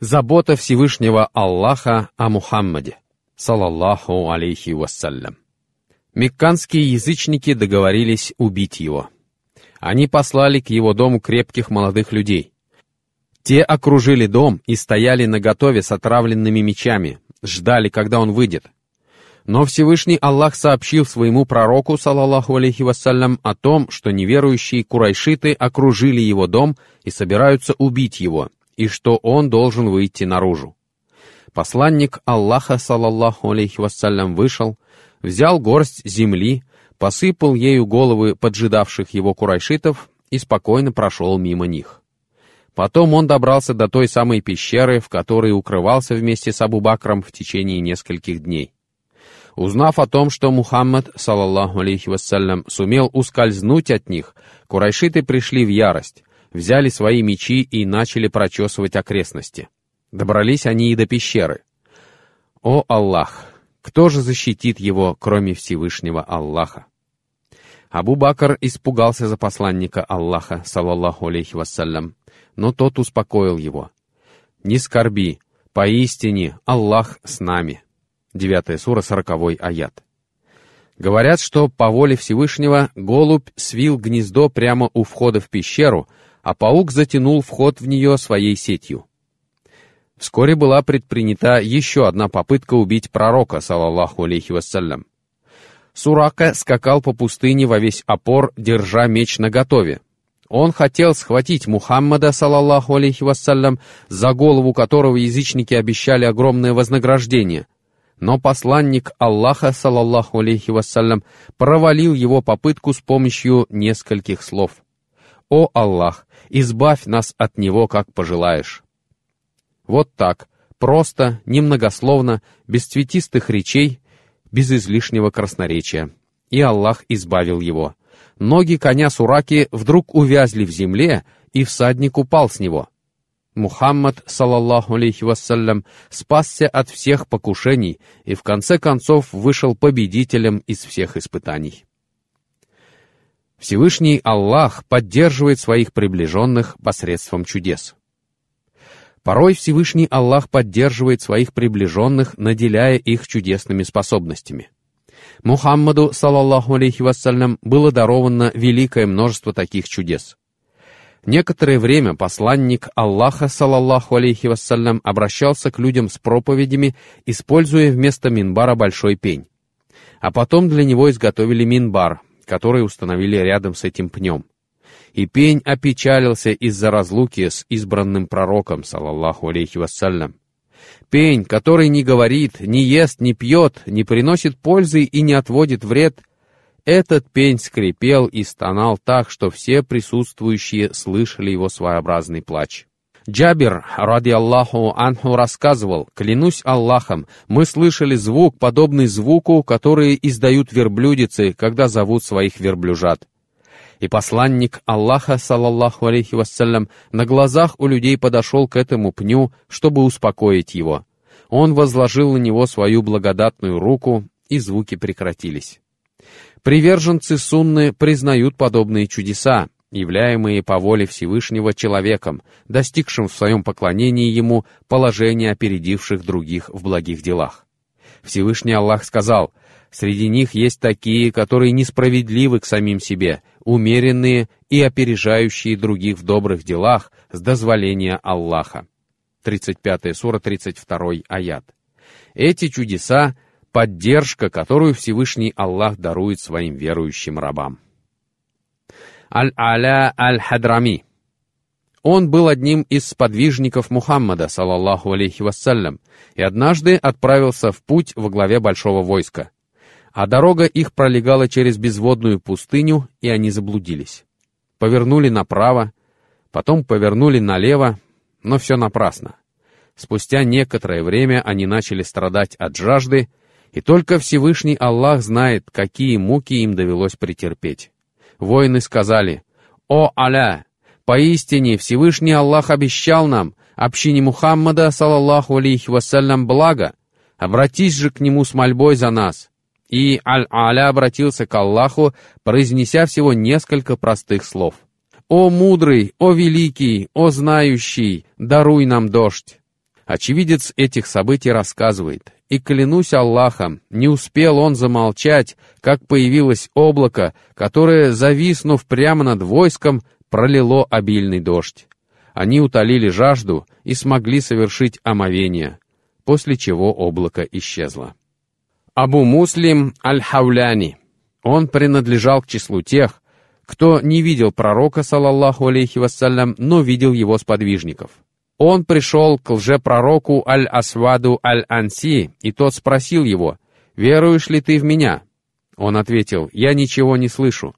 Забота Всевышнего Аллаха о Мухаммаде, салаллаху алейхи вассалям. Мекканские язычники договорились убить его. Они послали к его дому крепких молодых людей. Те окружили дом и стояли наготове с отравленными мечами, ждали, когда он выйдет. Но Всевышний Аллах сообщил своему пророку, салаллаху алейхи вассалям, о том, что неверующие курайшиты окружили его дом и собираются убить его, и что он должен выйти наружу. Посланник Аллаха, салаллаху алейхи вассалям, вышел, взял горсть земли, посыпал ею головы поджидавших его курайшитов и спокойно прошел мимо них. Потом он добрался до той самой пещеры, в которой укрывался вместе с Абу-Бакром в течение нескольких дней. Узнав о том, что Мухаммад, салаллаху алейхи вассалям, сумел ускользнуть от них, курайшиты пришли в ярость, взяли свои мечи и начали прочесывать окрестности. Добрались они и до пещеры. О Аллах! Кто же защитит его, кроме Всевышнего Аллаха? Абу-Бакр испугался за посланника Аллаха, салаллаху алейхи вассалям, но тот успокоил его. «Не скорби, поистине Аллах с нами». 9 сура, 40 аят. Говорят, что по воле Всевышнего голубь свил гнездо прямо у входа в пещеру, а паук затянул вход в нее своей сетью. Вскоре была предпринята еще одна попытка убить пророка, салаллаху алейхи вассалям. Сурака скакал по пустыне во весь опор, держа меч наготове. Он хотел схватить Мухаммада, салаллаху алейхи вассалям, за голову которого язычники обещали огромное вознаграждение — но посланник Аллаха, салаллаху алейхи вассалям, провалил его попытку с помощью нескольких слов. «О Аллах, избавь нас от него, как пожелаешь». Вот так, просто, немногословно, без цветистых речей, без излишнего красноречия. И Аллах избавил его. Ноги коня Сураки вдруг увязли в земле, и всадник упал с него — Мухаммад, салаллаху алейхи вассалям, спасся от всех покушений и в конце концов вышел победителем из всех испытаний. Всевышний Аллах поддерживает своих приближенных посредством чудес. Порой Всевышний Аллах поддерживает своих приближенных, наделяя их чудесными способностями. Мухаммаду, салаллаху алейхи вассалям, было даровано великое множество таких чудес — Некоторое время посланник Аллаха, салаллаху алейхи вассалям, обращался к людям с проповедями, используя вместо минбара большой пень. А потом для него изготовили минбар, который установили рядом с этим пнем. И пень опечалился из-за разлуки с избранным пророком, салаллаху алейхи вассалям. Пень, который не говорит, не ест, не пьет, не приносит пользы и не отводит вред — этот пень скрипел и стонал так, что все присутствующие слышали его своеобразный плач. Джабир, ради Аллаху Анху, рассказывал, «Клянусь Аллахом, мы слышали звук, подобный звуку, который издают верблюдицы, когда зовут своих верблюжат». И посланник Аллаха, салаллаху алейхи вассалям, на глазах у людей подошел к этому пню, чтобы успокоить его. Он возложил на него свою благодатную руку, и звуки прекратились. Приверженцы Сунны признают подобные чудеса, являемые по воле Всевышнего человеком, достигшим в своем поклонении Ему положения опередивших других в благих делах. Всевышний Аллах сказал, «Среди них есть такие, которые несправедливы к самим себе, умеренные и опережающие других в добрых делах с дозволения Аллаха». 35 сура, 32 аят. Эти чудеса поддержка, которую Всевышний Аллах дарует своим верующим рабам. Аль-Аля Аль-Хадрами. Он был одним из сподвижников Мухаммада, салаллаху алейхи вассалям, и однажды отправился в путь во главе большого войска. А дорога их пролегала через безводную пустыню, и они заблудились. Повернули направо, потом повернули налево, но все напрасно. Спустя некоторое время они начали страдать от жажды, и только Всевышний Аллах знает, какие муки им довелось претерпеть. Воины сказали, «О Аля! Поистине Всевышний Аллах обещал нам, общине Мухаммада, салаллаху алейхи вассалям, благо. Обратись же к нему с мольбой за нас». И Аль-Аля обратился к Аллаху, произнеся всего несколько простых слов. «О мудрый, о великий, о знающий, даруй нам дождь». Очевидец этих событий рассказывает, «И клянусь Аллахом, не успел он замолчать, как появилось облако, которое, зависнув прямо над войском, пролило обильный дождь. Они утолили жажду и смогли совершить омовение, после чего облако исчезло. Абу Муслим Аль-Хауляни. Он принадлежал к числу тех, кто не видел пророка, салаллаху алейхи вассалям, но видел его сподвижников. Он пришел к лжепророку Аль-Асваду Аль-Анси, и тот спросил его, «Веруешь ли ты в меня?» Он ответил, «Я ничего не слышу».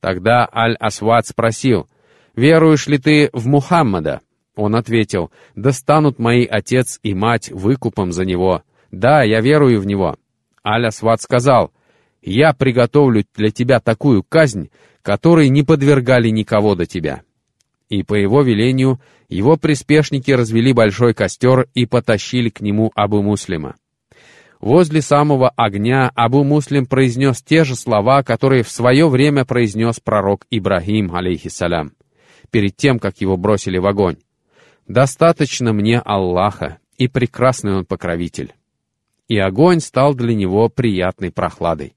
Тогда Аль-Асвад спросил, «Веруешь ли ты в Мухаммада?» Он ответил, «Да станут мои отец и мать выкупом за него. Да, я верую в него». Аль-Асвад сказал, «Я приготовлю для тебя такую казнь, которой не подвергали никого до тебя». И по его велению его приспешники развели большой костер и потащили к нему Абу Муслима. Возле самого огня Абу Муслим произнес те же слова, которые в свое время произнес пророк Ибрагим, алейхиссалям, перед тем, как его бросили в огонь. «Достаточно мне Аллаха, и прекрасный он покровитель». И огонь стал для него приятной прохладой.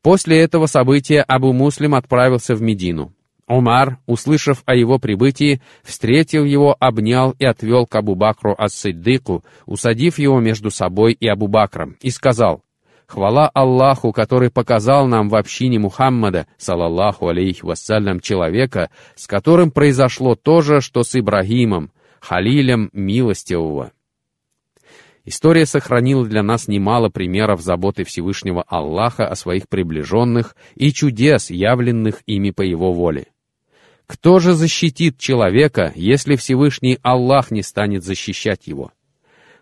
После этого события Абу Муслим отправился в Медину. Умар, услышав о его прибытии, встретил его, обнял и отвел к Абу Бакру ас-Сиддыку, усадив его между собой и Абу Бакром, и сказал, «Хвала Аллаху, который показал нам в общине Мухаммада, салаллаху алейхи вассалям, человека, с которым произошло то же, что с Ибрагимом, Халилем милостивого». История сохранила для нас немало примеров заботы Всевышнего Аллаха о своих приближенных и чудес, явленных ими по его воле. Кто же защитит человека, если Всевышний Аллах не станет защищать его?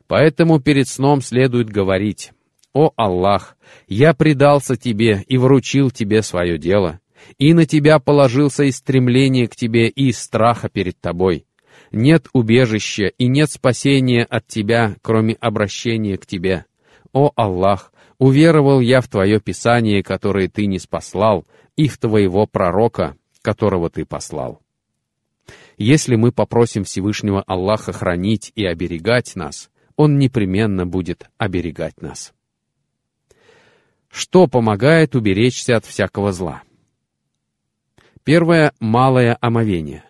Поэтому перед сном следует говорить, «О Аллах, я предался Тебе и вручил Тебе свое дело, и на Тебя положился из стремления к Тебе и страха перед Тобой. Нет убежища и нет спасения от Тебя, кроме обращения к Тебе. О Аллах, уверовал я в Твое Писание, которое Ты не спаслал, и в Твоего пророка, которого ты послал. Если мы попросим Всевышнего Аллаха хранить и оберегать нас, Он непременно будет оберегать нас. Что помогает уберечься от всякого зла? Первое — малое омовение.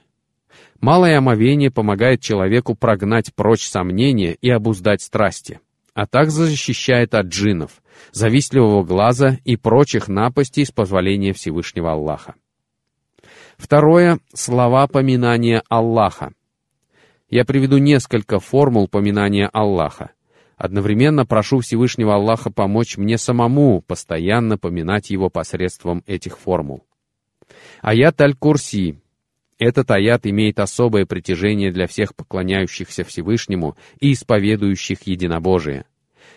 Малое омовение помогает человеку прогнать прочь сомнения и обуздать страсти, а также защищает от джиннов, завистливого глаза и прочих напастей с позволения Всевышнего Аллаха. Второе — слова поминания Аллаха. Я приведу несколько формул поминания Аллаха. Одновременно прошу Всевышнего Аллаха помочь мне самому постоянно поминать Его посредством этих формул. Аят Аль-Курси. Этот аят имеет особое притяжение для всех поклоняющихся Всевышнему и исповедующих единобожие.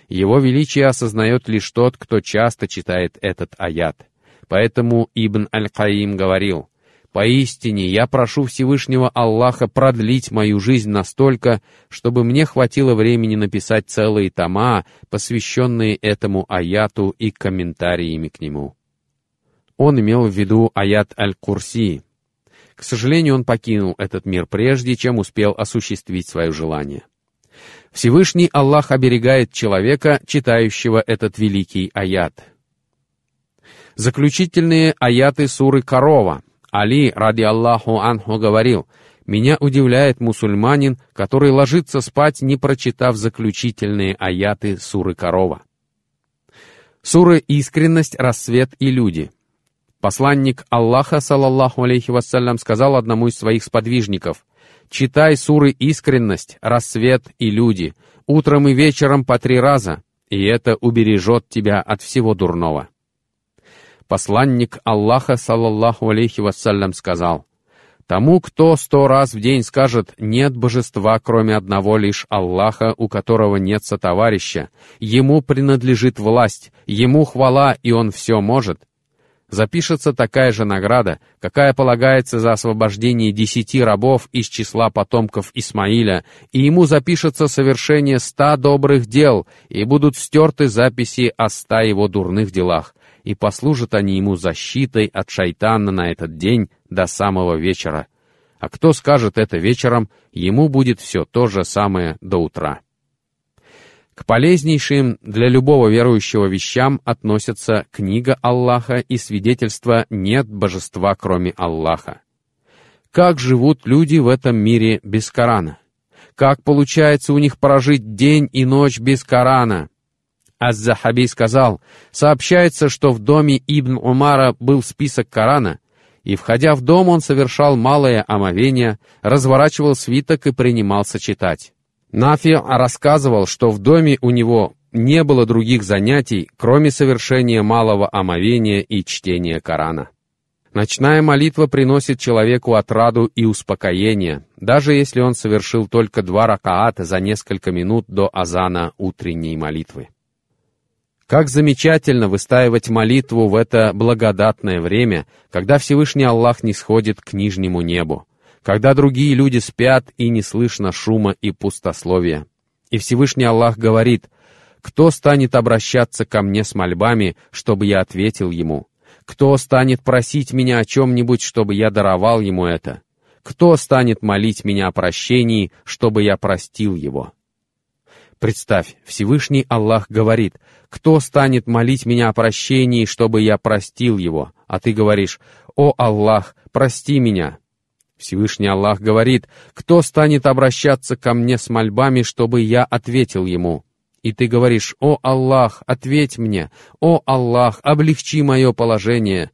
Его величие осознает лишь тот, кто часто читает этот аят. Поэтому Ибн Аль-Каим говорил, Поистине, я прошу Всевышнего Аллаха продлить мою жизнь настолько, чтобы мне хватило времени написать целые тома, посвященные этому аяту и комментариями к нему. Он имел в виду аят Аль-Курси. К сожалению, он покинул этот мир прежде, чем успел осуществить свое желание. Всевышний Аллах оберегает человека, читающего этот великий аят. Заключительные аяты суры Корова — Али, ради Аллаху Анху, говорил, «Меня удивляет мусульманин, который ложится спать, не прочитав заключительные аяты суры Корова». Суры «Искренность», «Рассвет» и «Люди». Посланник Аллаха, салаллаху алейхи вассалям, сказал одному из своих сподвижников, «Читай суры «Искренность», «Рассвет» и «Люди» утром и вечером по три раза, и это убережет тебя от всего дурного». Посланник Аллаха, саллаллаху алейхи вассалям, сказал, «Тому, кто сто раз в день скажет «нет божества, кроме одного лишь Аллаха, у которого нет сотоварища», ему принадлежит власть, ему хвала, и он все может», запишется такая же награда, какая полагается за освобождение десяти рабов из числа потомков Исмаиля, и ему запишется совершение ста добрых дел, и будут стерты записи о ста его дурных делах, и послужат они ему защитой от шайтана на этот день до самого вечера. А кто скажет это вечером, ему будет все то же самое до утра. К полезнейшим для любого верующего вещам относятся книга Аллаха и свидетельство «нет божества, кроме Аллаха». Как живут люди в этом мире без Корана? Как получается у них прожить день и ночь без Корана? Аз-Захаби сказал, сообщается, что в доме Ибн Умара был список Корана, и, входя в дом, он совершал малое омовение, разворачивал свиток и принимался читать. Нафи рассказывал, что в доме у него не было других занятий, кроме совершения малого омовения и чтения Корана. Ночная молитва приносит человеку отраду и успокоение, даже если он совершил только два ракаата за несколько минут до азана утренней молитвы. Как замечательно выстаивать молитву в это благодатное время, когда Всевышний Аллах не сходит к нижнему небу когда другие люди спят и не слышно шума и пустословия. И Всевышний Аллах говорит, «Кто станет обращаться ко мне с мольбами, чтобы я ответил ему? Кто станет просить меня о чем-нибудь, чтобы я даровал ему это? Кто станет молить меня о прощении, чтобы я простил его?» Представь, Всевышний Аллах говорит, «Кто станет молить меня о прощении, чтобы я простил его?» А ты говоришь, «О Аллах, прости меня!» Всевышний Аллах говорит, «Кто станет обращаться ко мне с мольбами, чтобы я ответил ему?» И ты говоришь, «О Аллах, ответь мне! О Аллах, облегчи мое положение!»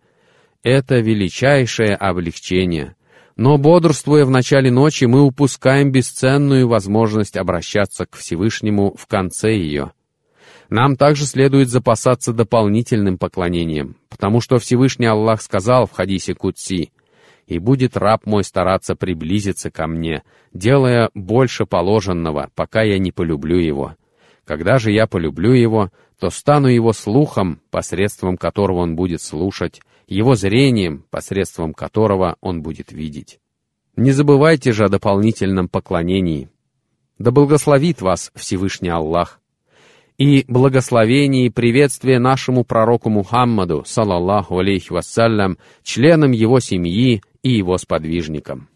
Это величайшее облегчение. Но, бодрствуя в начале ночи, мы упускаем бесценную возможность обращаться к Всевышнему в конце ее. Нам также следует запасаться дополнительным поклонением, потому что Всевышний Аллах сказал в хадисе Кутси, и будет раб мой стараться приблизиться ко мне, делая больше положенного, пока я не полюблю его. Когда же я полюблю его, то стану его слухом, посредством которого он будет слушать, его зрением, посредством которого он будет видеть. Не забывайте же о дополнительном поклонении. Да благословит вас Всевышний Аллах, и благословение и приветствие нашему пророку Мухаммаду, салаллаху алейхи вассалям, членам его семьи и его сподвижникам.